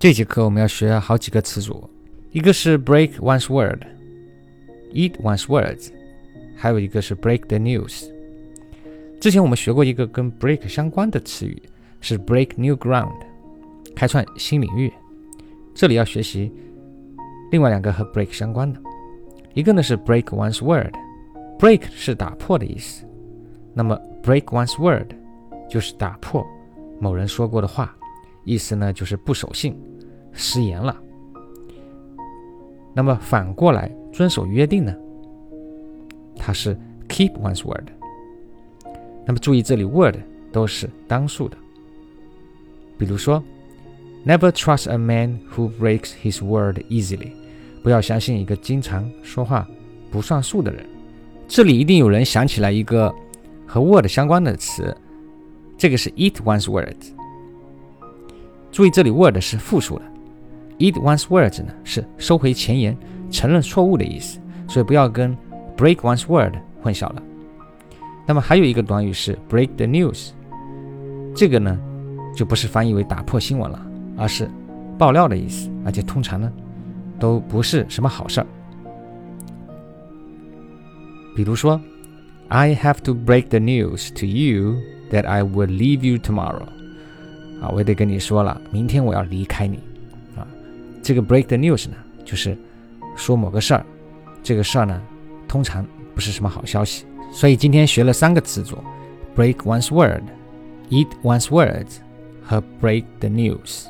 这节课我们要学好几个词组，一个是 break one's word，eat one's words，还有一个是 break the news。之前我们学过一个跟 break 相关的词语，是 break new ground，开创新领域。这里要学习另外两个和 break 相关的，一个呢是 break one's word，break 是打破的意思，那么 break one's word 就是打破某人说过的话，意思呢就是不守信。食言了。那么反过来遵守约定呢？它是 keep one's word。那么注意这里 word 都是单数的。比如说，Never trust a man who breaks his word easily。不要相信一个经常说话不算数的人。这里一定有人想起来一个和 word 相关的词，这个是 eat one's word。注意这里 word 是复数的。Eat one's words 呢是收回前言、承认错误的意思，所以不要跟 break one's word 混淆了。那么还有一个短语是 break the news，这个呢就不是翻译为打破新闻了，而是爆料的意思，而且通常呢都不是什么好事儿。比如说，I have to break the news to you that I will leave you tomorrow。啊，我得跟你说了，明天我要离开你。这个 break the news 呢，就是说某个事儿，这个事儿呢，通常不是什么好消息。所以今天学了三个词组：break one's word、eat one's words 和 break the news。